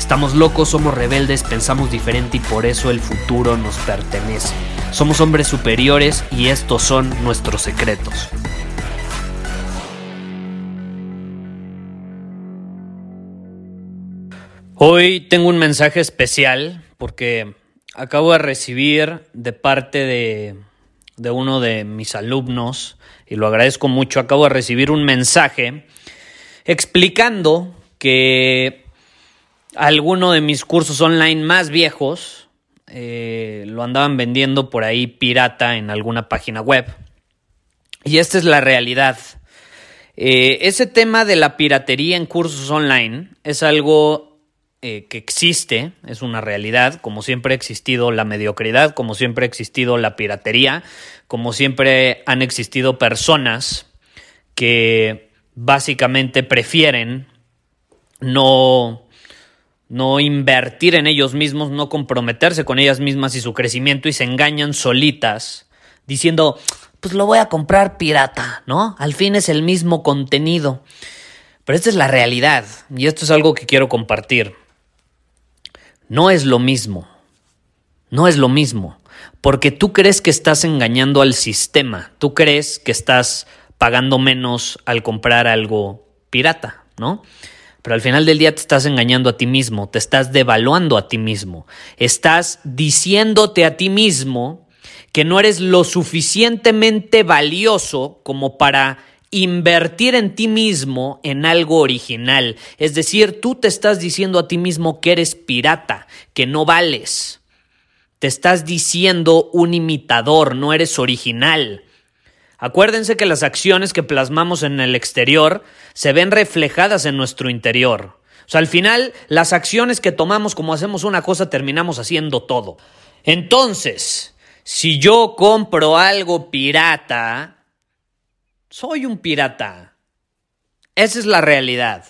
Estamos locos, somos rebeldes, pensamos diferente y por eso el futuro nos pertenece. Somos hombres superiores y estos son nuestros secretos. Hoy tengo un mensaje especial porque acabo de recibir de parte de, uno de mis alumnos, y lo agradezco mucho, acabo de recibir un mensaje explicando que alguno de mis cursos online más viejos eh, lo andaban vendiendo por ahí pirata en alguna página web. Y esta es la realidad. Eh, ese tema de la piratería en cursos online es algo eh, que existe, es una realidad, como siempre ha existido la mediocridad, como siempre ha existido la piratería, como siempre han existido personas que básicamente prefieren no, no invertir en ellos mismos, no comprometerse con ellas mismas y su crecimiento y se engañan solitas diciendo, pues lo voy a comprar pirata, ¿no? Al fin es el mismo contenido. Pero esta es la realidad y esto es algo que quiero compartir. No es lo mismo. No es lo mismo. Porque tú crees que estás engañando al sistema. Tú crees que estás pagando menos al comprar algo pirata, ¿no? Pero al final del día te estás engañando a ti mismo, te estás devaluando a ti mismo, estás diciéndote a ti mismo que no eres lo suficientemente valioso como para invertir en ti mismo en algo original. Es decir, tú te estás diciendo a ti mismo que eres pirata, que no vales. Te estás diciendo un imitador, no eres original. Acuérdense que las acciones que plasmamos en el exterior se ven reflejadas en nuestro interior. O sea, al final, las acciones que tomamos como hacemos una cosa, terminamos haciendo todo. Entonces, si yo compro algo pirata, soy un pirata. Esa es la realidad.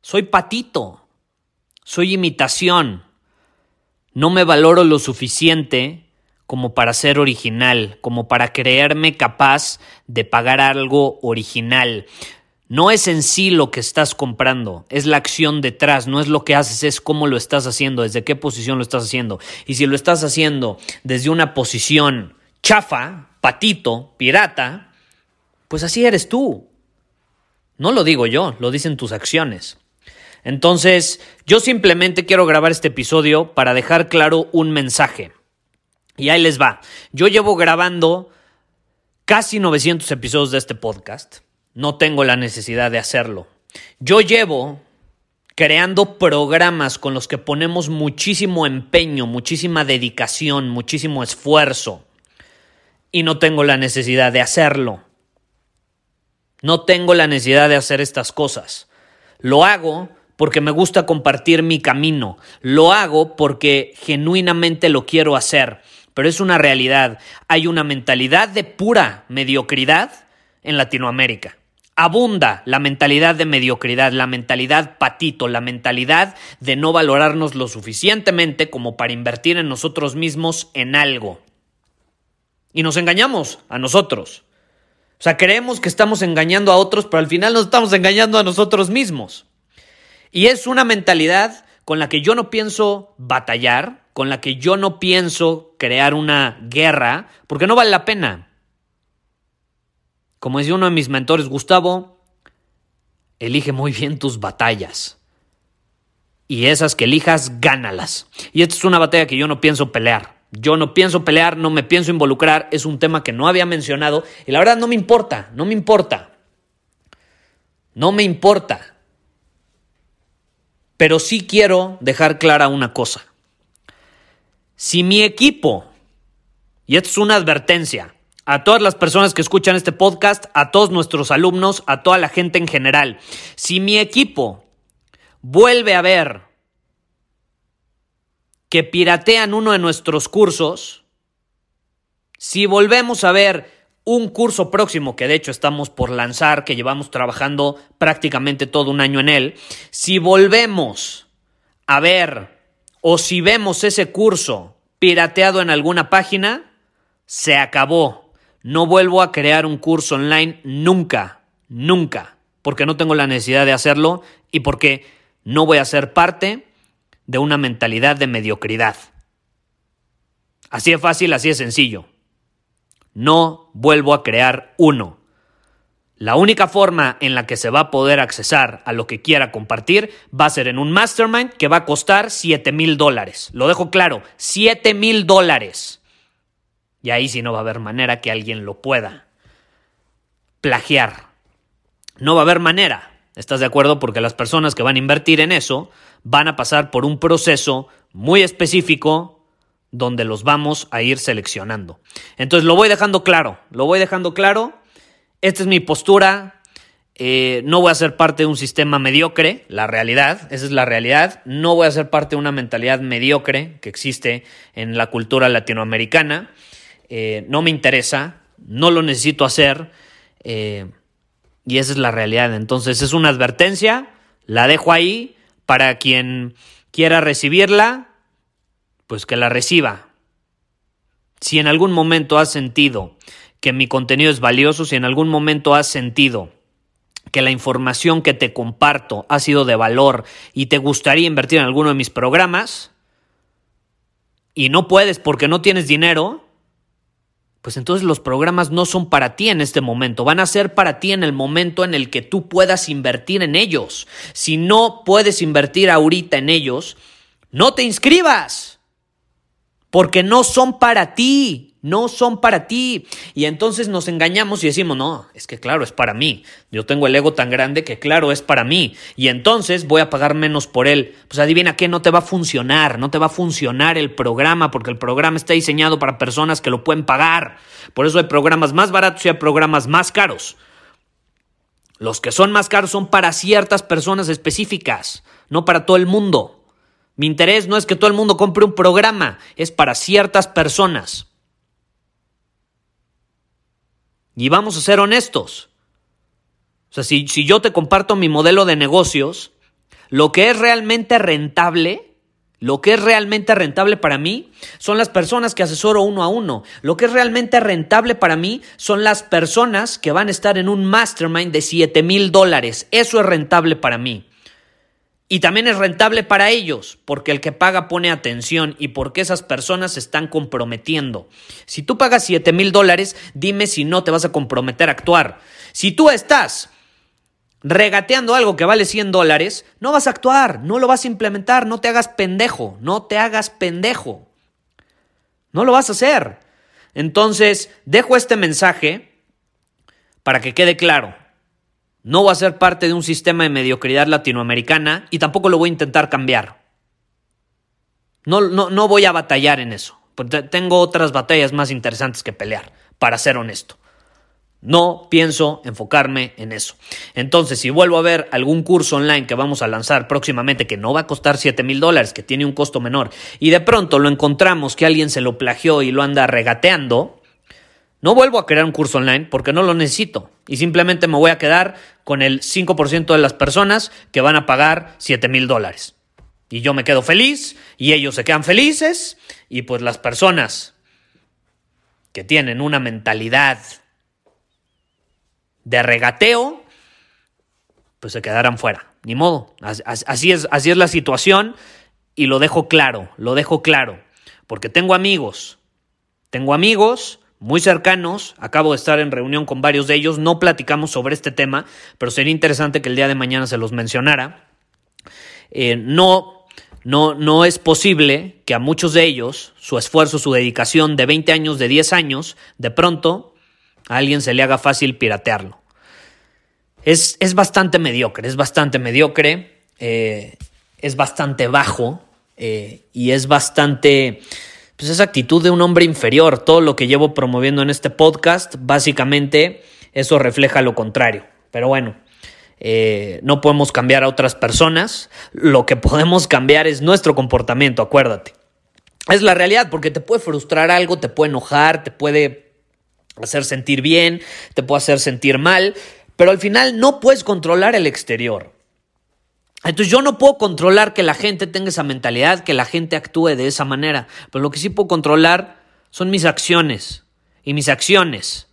Soy patito. Soy imitación. No me valoro lo suficiente como para ser original, como para creerme capaz de pagar algo original. No es en sí lo que estás comprando, es la acción detrás, no es lo que haces, es cómo lo estás haciendo, desde qué posición lo estás haciendo. Y si lo estás haciendo desde una posición chafa, patito, pirata, pues así eres tú. No lo digo yo, lo dicen tus acciones. Entonces, yo simplemente quiero grabar este episodio para dejar claro un mensaje. Y ahí les va. Yo llevo grabando casi 900 episodios de este podcast. No tengo la necesidad de hacerlo. Yo llevo creando programas con los que ponemos muchísimo empeño, muchísima dedicación, muchísimo esfuerzo. Y no tengo la necesidad de hacerlo. No tengo la necesidad de hacer estas cosas. Lo hago porque me gusta compartir mi camino. Lo hago porque genuinamente lo quiero hacer. Pero es una realidad. Hay una mentalidad de pura mediocridad en Latinoamérica. Abunda la mentalidad de mediocridad, la mentalidad patito, la mentalidad de no valorarnos lo suficientemente como para invertir en nosotros mismos en algo. Y nos engañamos a nosotros. O sea, creemos que estamos engañando a otros, pero al final nos estamos engañando a nosotros mismos. Y es una mentalidad con la que yo no pienso batallar, con la que yo no pienso crear una guerra, porque no vale la pena. Como decía uno de mis mentores, Gustavo, elige muy bien tus batallas. Y esas que elijas, gánalas. Y esta es una batalla que yo no pienso pelear. Yo no pienso pelear, no me pienso involucrar, es un tema que no había mencionado y la verdad no me importa, no me importa. No me importa. Pero sí quiero dejar clara una cosa. Si mi equipo, y esto es una advertencia, a todas las personas que escuchan este podcast, a todos nuestros alumnos, a toda la gente en general, si mi equipo vuelve a ver que piratean uno de nuestros cursos, si volvemos a ver un curso próximo que de hecho estamos por lanzar, que llevamos trabajando prácticamente todo un año en él, si volvemos a ver o si vemos ese curso pirateado en alguna página, se acabó. No vuelvo a crear un curso online nunca, nunca, porque no tengo la necesidad de hacerlo y porque no voy a ser parte de una mentalidad de mediocridad. Así es fácil, así es sencillo. No vuelvo a crear uno. La única forma en la que se va a poder accesar a lo que quiera compartir va a ser en un mastermind que va a costar 7 mil dólares. Lo dejo claro, 7 mil dólares. Y ahí sí no va a haber manera que alguien lo pueda plagiar. No va a haber manera. ¿Estás de acuerdo? Porque las personas que van a invertir en eso van a pasar por un proceso muy específico donde los vamos a ir seleccionando. Entonces lo voy dejando claro, lo voy dejando claro. Esta es mi postura. Eh, no voy a ser parte de un sistema mediocre, la realidad, esa es la realidad. No voy a ser parte de una mentalidad mediocre que existe en la cultura latinoamericana. Eh, no me interesa, no lo necesito hacer eh, y esa es la realidad. Entonces es una advertencia, la dejo ahí para quien quiera recibirla, pues que la reciba. Si en algún momento has sentido que mi contenido es valioso, si en algún momento has sentido que la información que te comparto ha sido de valor y te gustaría invertir en alguno de mis programas y no puedes porque no tienes dinero, pues entonces los programas no son para ti en este momento, van a ser para ti en el momento en el que tú puedas invertir en ellos. Si no puedes invertir ahorita en ellos, no te inscribas, porque no son para ti no son para ti. Y entonces nos engañamos y decimos, no, es que claro, es para mí. Yo tengo el ego tan grande que claro, es para mí. Y entonces voy a pagar menos por él. Pues adivina qué, no te va a funcionar, no te va a funcionar el programa porque el programa está diseñado para personas que lo pueden pagar. Por eso hay programas más baratos y hay programas más caros. Los que son más caros son para ciertas personas específicas, no para todo el mundo. Mi interés no es que todo el mundo compre un programa, es para ciertas personas. Y vamos a ser honestos. O sea, si, si, yo te comparto mi modelo de negocios, lo que es realmente rentable, lo que es realmente rentable para mí son las personas que asesoro uno a uno. Lo que es realmente rentable para mí son las personas que van a estar en un mastermind de 7 mil dólares. Eso es rentable para mí. Y también es rentable para ellos, porque el que paga pone atención y porque esas personas se están comprometiendo. Si tú pagas 7 mil dólares, dime si no te vas a comprometer a actuar. Si tú estás regateando algo que vale 100 dólares, no vas a actuar, no lo vas a implementar, no te hagas pendejo, no te hagas pendejo. No lo vas a hacer. Entonces, dejo este mensaje para que quede claro. No voy a ser parte de un sistema de mediocridad latinoamericana y tampoco lo voy a intentar cambiar. No, no, no voy a batallar en eso. Tengo otras batallas más interesantes que pelear, para ser honesto. No pienso enfocarme en eso. Entonces, si vuelvo a ver algún curso online que vamos a lanzar próximamente que no va a costar 7 mil dólares, que tiene un costo menor, y de pronto lo encontramos que alguien se lo plagió y lo anda regateando, no vuelvo a crear un curso online porque no lo necesito y simplemente me voy a quedar con el 5% de las personas que van a pagar 7 mil dólares. Y yo me quedo feliz y ellos se quedan felices y pues las personas que tienen una mentalidad de regateo, pues se quedarán fuera. Ni modo. Así es, así es la situación y lo dejo claro, lo dejo claro. Porque tengo amigos, tengo amigos muy cercanos, acabo de estar en reunión con varios de ellos, no platicamos sobre este tema, pero sería interesante que el día de mañana se los mencionara. Eh, no, no, no es posible que a muchos de ellos, su esfuerzo, su dedicación de 20 años, de 10 años, de pronto a alguien se le haga fácil piratearlo. Es, es bastante mediocre, es bastante mediocre, eh, es bastante bajo eh, y es bastante pues esa actitud de un hombre inferior. Todo lo que llevo promoviendo en este podcast, básicamente eso refleja lo contrario. Pero bueno, eh, no podemos cambiar a otras personas, lo que podemos cambiar es nuestro comportamiento, acuérdate. Es la realidad, porque te puede frustrar algo, te puede enojar, te puede hacer sentir bien, te puede hacer sentir mal, pero al final no puedes controlar el exterior. Entonces yo no puedo controlar que la gente tenga esa mentalidad, que la gente actúe de esa manera, pero lo que sí puedo controlar son mis acciones. Y mis acciones,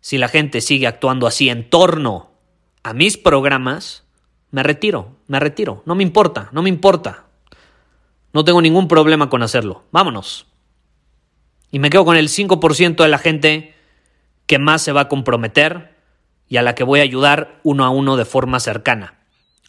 si la gente sigue actuando así en torno a mis programas, me retiro, me retiro. No me importa, no me importa. No tengo ningún problema con hacerlo. Vámonos. Y me quedo con el 5% de la gente que más se va a comprometer y a la que voy a ayudar uno a uno de forma cercana.